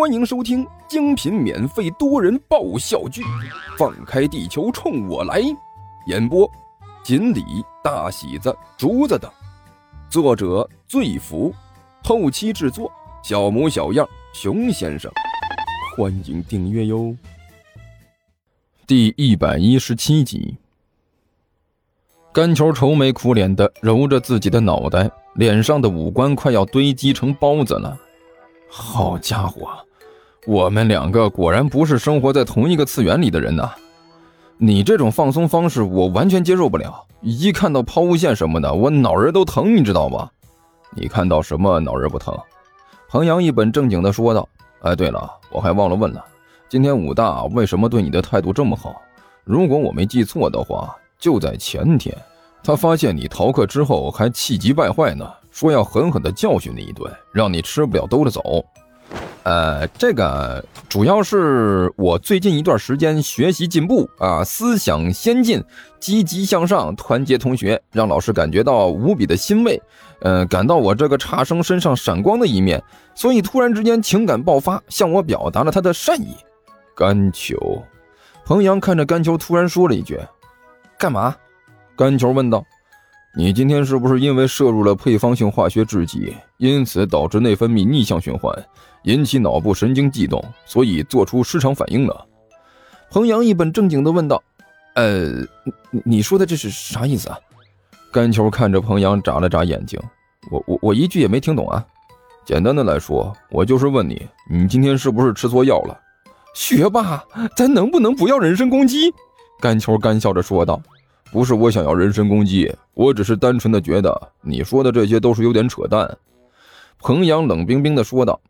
欢迎收听精品免费多人爆笑剧《放开地球冲我来》，演播：锦鲤、大喜子、竹子等，作者：醉福，后期制作：小模小样、熊先生。欢迎订阅哟。第一百一十七集，干球愁眉苦脸的揉着自己的脑袋，脸上的五官快要堆积成包子了。好家伙，我们两个果然不是生活在同一个次元里的人呐！你这种放松方式我完全接受不了，一看到抛物线什么的，我脑仁都疼，你知道吗？你看到什么脑仁不疼？彭阳一本正经的说道：“哎，对了，我还忘了问了，今天武大为什么对你的态度这么好？如果我没记错的话，就在前天，他发现你逃课之后还气急败坏呢。”说要狠狠的教训你一顿，让你吃不了兜着走。呃，这个主要是我最近一段时间学习进步啊，思想先进，积极向上，团结同学，让老师感觉到无比的欣慰。呃，感到我这个差生身上闪光的一面，所以突然之间情感爆发，向我表达了他的善意。干球，彭阳看着干球，突然说了一句：“干嘛？”干球问道。你今天是不是因为摄入了配方性化学制剂，因此导致内分泌逆向循环，引起脑部神经悸动，所以做出失常反应了？彭阳一本正经地问道：“呃，你你说的这是啥意思啊？”甘球看着彭阳眨了眨眼睛：“我我我一句也没听懂啊。简单的来说，我就是问你，你今天是不是吃错药了？”学霸，咱能不能不要人身攻击？甘球干笑着说道。不是我想要人身攻击，我只是单纯的觉得你说的这些都是有点扯淡。”彭阳冷冰冰的说道，“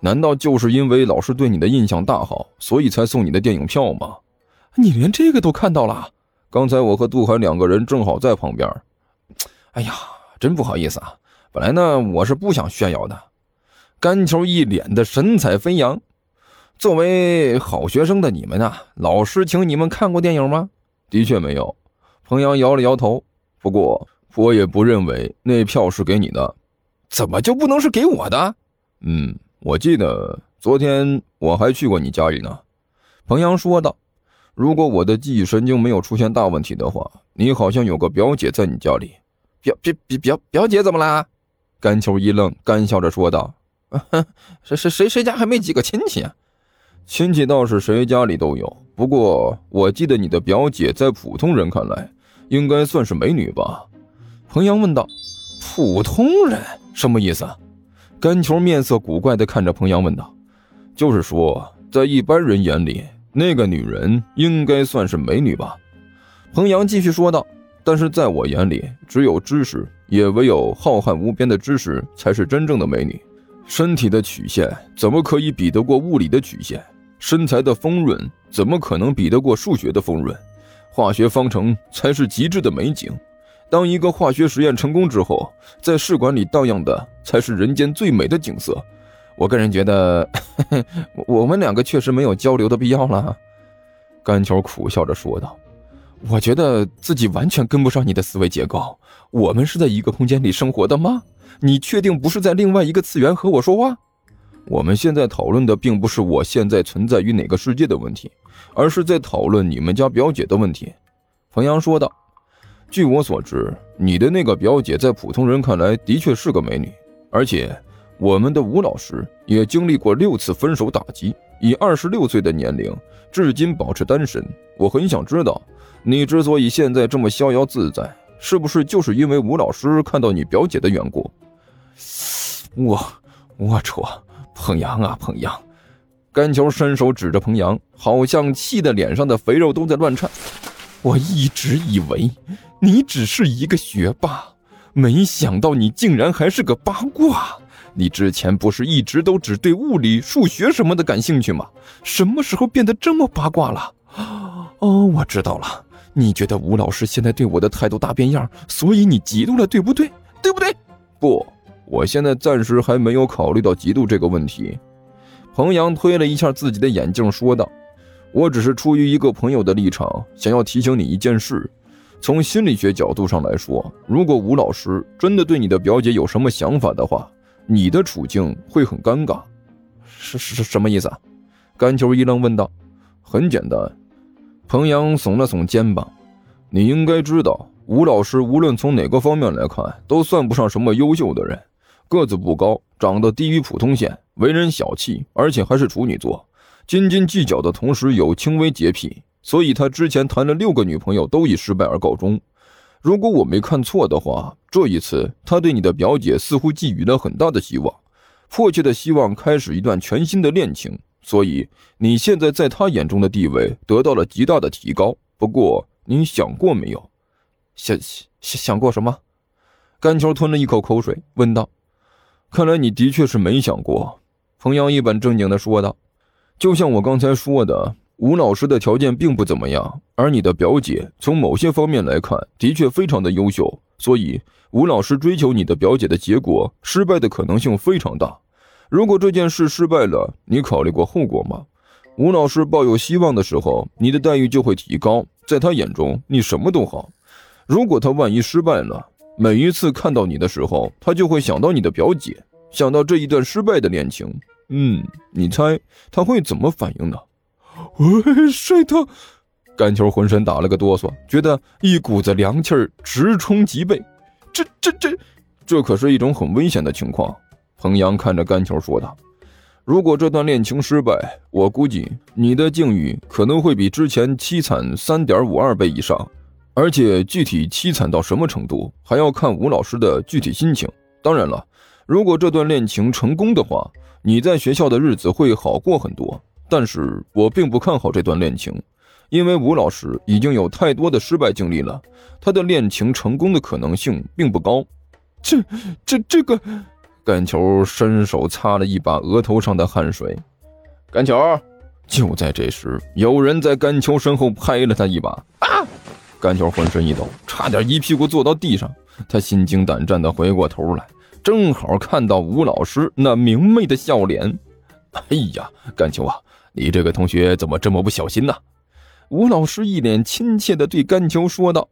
难道就是因为老师对你的印象大好，所以才送你的电影票吗？你连这个都看到了？刚才我和杜海两个人正好在旁边。哎呀，真不好意思啊！本来呢，我是不想炫耀的。”甘球一脸的神采飞扬。作为好学生的你们啊，老师请你们看过电影吗？的确没有。彭阳摇了摇头，不过我也不认为那票是给你的，怎么就不能是给我的？嗯，我记得昨天我还去过你家里呢。彭阳说道：“如果我的记忆神经没有出现大问题的话，你好像有个表姐在你家里。表表表表表姐怎么啦？”甘秋一愣，干笑着说道：“啊 谁谁谁谁家还没几个亲戚啊？亲戚倒是谁家里都有，不过我记得你的表姐在普通人看来。”应该算是美女吧？彭阳问道。普通人什么意思？甘球面色古怪地看着彭阳问道。就是说，在一般人眼里，那个女人应该算是美女吧？彭阳继续说道。但是在我眼里，只有知识，也唯有浩瀚无边的知识，才是真正的美女。身体的曲线怎么可以比得过物理的曲线？身材的丰润怎么可能比得过数学的丰润？化学方程才是极致的美景。当一个化学实验成功之后，在试管里荡漾的才是人间最美的景色。我个人觉得，我们两个确实没有交流的必要了。甘球苦笑着说道：“我觉得自己完全跟不上你的思维结构。我们是在一个空间里生活的吗？你确定不是在另外一个次元和我说话？我们现在讨论的并不是我现在存在于哪个世界的问题。”而是在讨论你们家表姐的问题，彭阳说道：“据我所知，你的那个表姐在普通人看来的确是个美女，而且我们的吴老师也经历过六次分手打击，以二十六岁的年龄至今保持单身。我很想知道，你之所以现在这么逍遥自在，是不是就是因为吴老师看到你表姐的缘故？”我，我戳，彭阳啊，彭阳。甘球伸手指着彭阳，好像气得脸上的肥肉都在乱颤。我一直以为你只是一个学霸，没想到你竟然还是个八卦。你之前不是一直都只对物理、数学什么的感兴趣吗？什么时候变得这么八卦了？哦，我知道了，你觉得吴老师现在对我的态度大变样，所以你嫉妒了，对不对？对不对？不，我现在暂时还没有考虑到嫉妒这个问题。彭阳推了一下自己的眼镜，说道：“我只是出于一个朋友的立场，想要提醒你一件事。从心理学角度上来说，如果吴老师真的对你的表姐有什么想法的话，你的处境会很尴尬。是是什么意思？甘球一愣，问道。很简单，彭阳耸了耸肩膀。你应该知道，吴老师无论从哪个方面来看，都算不上什么优秀的人。个子不高，长得低于普通线，为人小气，而且还是处女座。斤斤计较的同时有轻微洁癖，所以他之前谈了六个女朋友都以失败而告终。如果我没看错的话，这一次他对你的表姐似乎寄予了很大的希望，迫切的希望开始一段全新的恋情。所以你现在在他眼中的地位得到了极大的提高。不过你想过没有？想想想过什么？甘球吞了一口口水，问道：“看来你的确是没想过。”彭阳一本正经的说道：“就像我刚才说的，吴老师的条件并不怎么样，而你的表姐从某些方面来看，的确非常的优秀。所以吴老师追求你的表姐的结果，失败的可能性非常大。”如果这件事失败了，你考虑过后果吗？吴老师抱有希望的时候，你的待遇就会提高，在他眼中你什么都好。如果他万一失败了，每一次看到你的时候，他就会想到你的表姐，想到这一段失败的恋情。嗯，你猜他会怎么反应呢？喂，帅他，甘球浑身打了个哆嗦，觉得一股子凉气儿直冲脊背。这、这、这，这可是一种很危险的情况。彭阳看着甘球说道：“如果这段恋情失败，我估计你的境遇可能会比之前凄惨三点五二倍以上。而且具体凄惨到什么程度，还要看吴老师的具体心情。当然了，如果这段恋情成功的话，你在学校的日子会好过很多。但是我并不看好这段恋情，因为吴老师已经有太多的失败经历了，他的恋情成功的可能性并不高。这、这、这个。”甘球伸手擦了一把额头上的汗水。甘球，就在这时，有人在甘球身后拍了他一把。啊！甘球浑身一抖，差点一屁股坐到地上。他心惊胆战地回过头来，正好看到吴老师那明媚的笑脸。哎呀，甘秋啊，你这个同学怎么这么不小心呢？吴老师一脸亲切地对甘秋说道。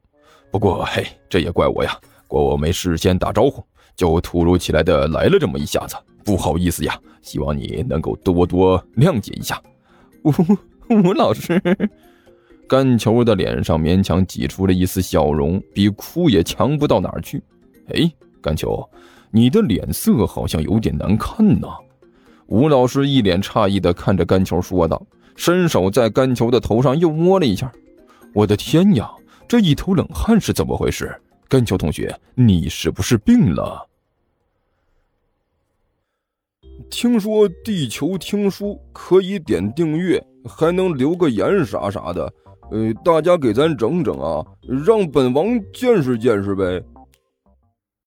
不过，嘿，这也怪我呀，怪我没事先打招呼。就突如其来的来了这么一下子，不好意思呀，希望你能够多多谅解一下。吴吴老师，甘秋的脸上勉强挤出了一丝笑容，比哭也强不到哪儿去。哎，甘球，你的脸色好像有点难看呢。吴老师一脸诧异的看着甘球说道，伸手在甘球的头上又摸了一下。我的天呀，这一头冷汗是怎么回事？甘球同学，你是不是病了？听说地球听书可以点订阅，还能留个言啥啥的，呃，大家给咱整整啊，让本王见识见识呗。